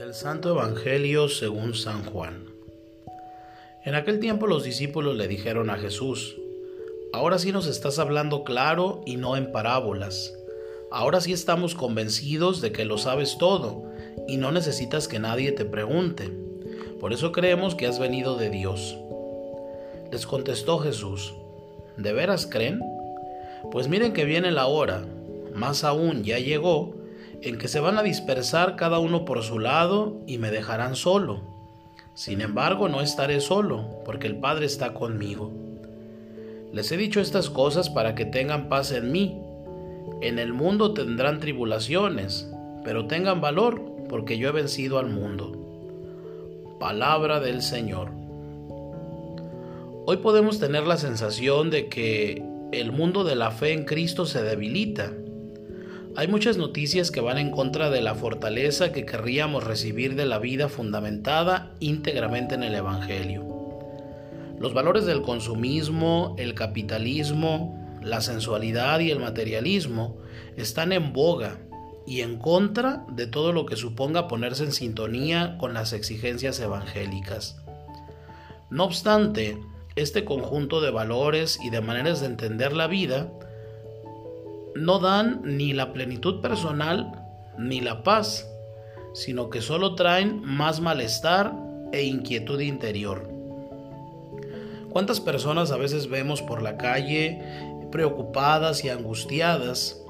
Del Santo Evangelio según San Juan. En aquel tiempo los discípulos le dijeron a Jesús, Ahora sí nos estás hablando claro y no en parábolas. Ahora sí estamos convencidos de que lo sabes todo y no necesitas que nadie te pregunte. Por eso creemos que has venido de Dios. Les contestó Jesús, ¿de veras creen? Pues miren que viene la hora, más aún ya llegó, en que se van a dispersar cada uno por su lado y me dejarán solo. Sin embargo, no estaré solo, porque el Padre está conmigo. Les he dicho estas cosas para que tengan paz en mí. En el mundo tendrán tribulaciones, pero tengan valor, porque yo he vencido al mundo. Palabra del Señor. Hoy podemos tener la sensación de que el mundo de la fe en Cristo se debilita hay muchas noticias que van en contra de la fortaleza que querríamos recibir de la vida fundamentada íntegramente en el Evangelio. Los valores del consumismo, el capitalismo, la sensualidad y el materialismo están en boga y en contra de todo lo que suponga ponerse en sintonía con las exigencias evangélicas. No obstante, este conjunto de valores y de maneras de entender la vida no dan ni la plenitud personal ni la paz, sino que solo traen más malestar e inquietud interior. ¿Cuántas personas a veces vemos por la calle preocupadas y angustiadas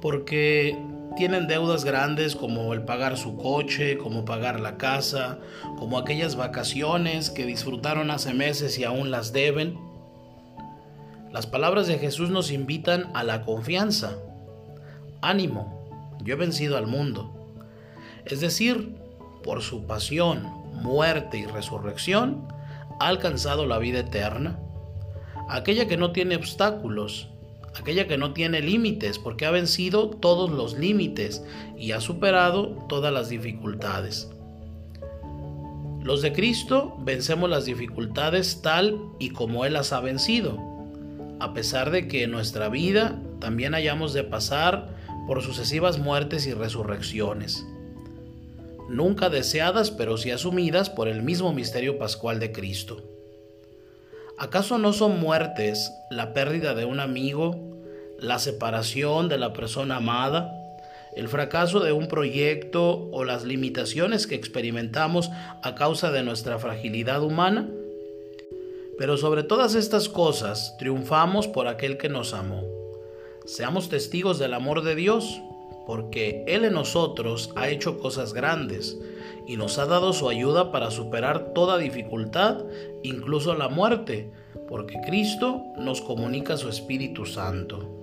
porque tienen deudas grandes como el pagar su coche, como pagar la casa, como aquellas vacaciones que disfrutaron hace meses y aún las deben? Las palabras de Jesús nos invitan a la confianza. Ánimo, yo he vencido al mundo. Es decir, por su pasión, muerte y resurrección, ha alcanzado la vida eterna, aquella que no tiene obstáculos, aquella que no tiene límites, porque ha vencido todos los límites y ha superado todas las dificultades. Los de Cristo vencemos las dificultades tal y como Él las ha vencido a pesar de que en nuestra vida también hayamos de pasar por sucesivas muertes y resurrecciones, nunca deseadas pero sí asumidas por el mismo misterio pascual de Cristo. ¿Acaso no son muertes la pérdida de un amigo, la separación de la persona amada, el fracaso de un proyecto o las limitaciones que experimentamos a causa de nuestra fragilidad humana? Pero sobre todas estas cosas triunfamos por aquel que nos amó. Seamos testigos del amor de Dios, porque Él en nosotros ha hecho cosas grandes y nos ha dado su ayuda para superar toda dificultad, incluso la muerte, porque Cristo nos comunica su Espíritu Santo.